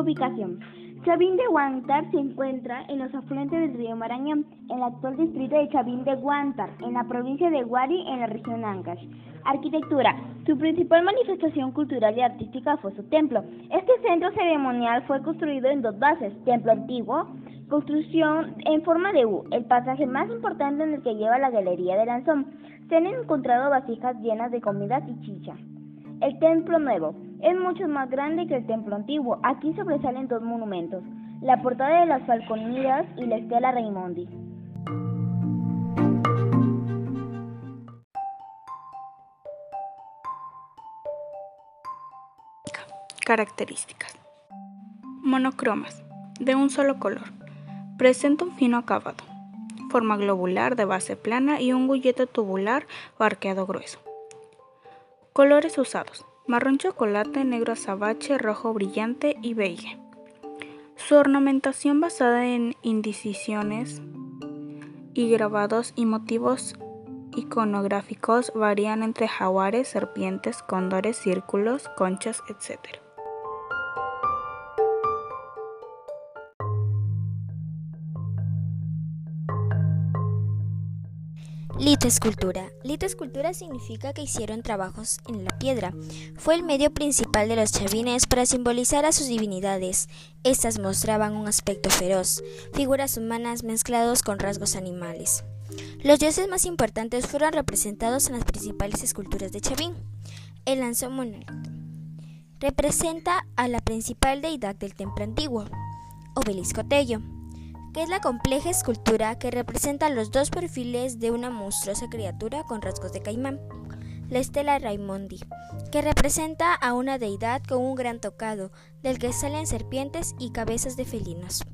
Ubicación. Chavín de Guantar se encuentra en los afluentes del río Marañón, en el actual distrito de Chavín de Guantar, en la provincia de Guari, en la región Ancash. Arquitectura. Su principal manifestación cultural y artística fue su templo. Este centro ceremonial fue construido en dos bases, templo antiguo, construcción en forma de U, el pasaje más importante en el que lleva la galería de Lanzón. Se han encontrado vasijas llenas de comidas y chicha. El templo nuevo es mucho más grande que el templo antiguo. Aquí sobresalen dos monumentos, la portada de las Falconidas y la estela Raimondi. Características. Monocromas, de un solo color. Presenta un fino acabado, forma globular de base plana y un gullete tubular o arqueado grueso. Colores usados: marrón chocolate, negro azabache, rojo brillante y beige. Su ornamentación basada en indicisiones y grabados y motivos iconográficos varían entre jaguares, serpientes, cóndores, círculos, conchas, etc. Litescultura. Litescultura significa que hicieron trabajos en la piedra. Fue el medio principal de los chavines para simbolizar a sus divinidades. Estas mostraban un aspecto feroz, figuras humanas mezclados con rasgos animales. Los dioses más importantes fueron representados en las principales esculturas de Chavín. El lanzón representa a la principal deidad del templo antiguo, Obelisco Tello que es la compleja escultura que representa los dos perfiles de una monstruosa criatura con rasgos de caimán. La estela Raimondi, que representa a una deidad con un gran tocado, del que salen serpientes y cabezas de felinos.